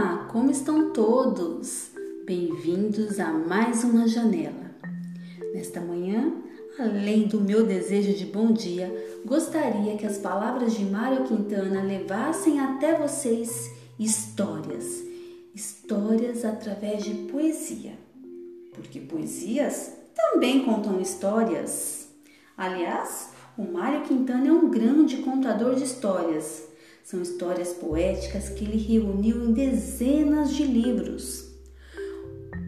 como estão todos? Bem-vindos a mais uma janela. Nesta manhã, além do meu desejo de bom dia, gostaria que as palavras de Mário Quintana levassem até vocês histórias, histórias através de poesia, porque poesias também contam histórias. Aliás, o Mário Quintana é um grande contador de histórias são histórias poéticas que ele reuniu em dezenas de livros.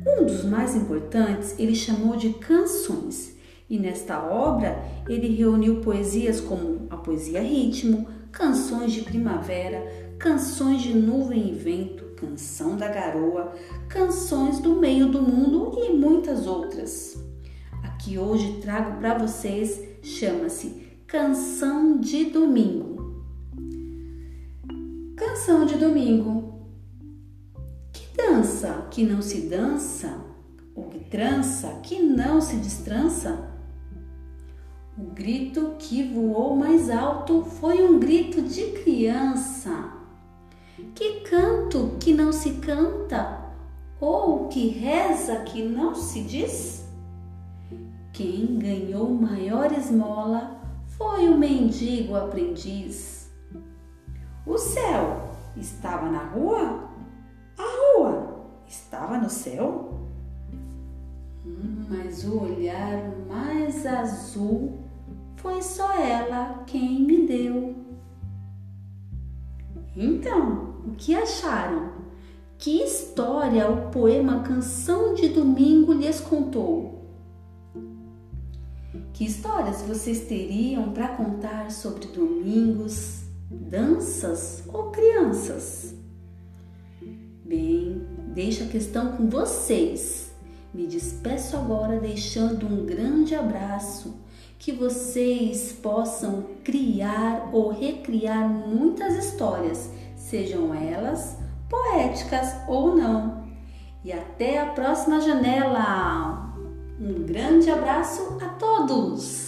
Um dos mais importantes ele chamou de Canções, e nesta obra ele reuniu poesias como a poesia ritmo, canções de primavera, canções de nuvem e vento, canção da garoa, canções do meio do mundo e muitas outras. A que hoje trago para vocês chama-se Canção de Domingo. Canção de domingo. Que dança que não se dança, ou que trança que não se destrança? O grito que voou mais alto foi um grito de criança. Que canto que não se canta, ou que reza que não se diz? Quem ganhou maior esmola foi o mendigo aprendiz. O céu estava na rua? A rua estava no céu? Hum, mas o olhar mais azul foi só ela quem me deu. Então, o que acharam? Que história o poema Canção de Domingo lhes contou? Que histórias vocês teriam para contar sobre domingos, danças ou crianças? Bem, deixo a questão com vocês. Me despeço agora deixando um grande abraço, que vocês possam criar ou recriar muitas histórias, sejam elas poéticas ou não. E até a próxima janela! Um grande abraço a todos!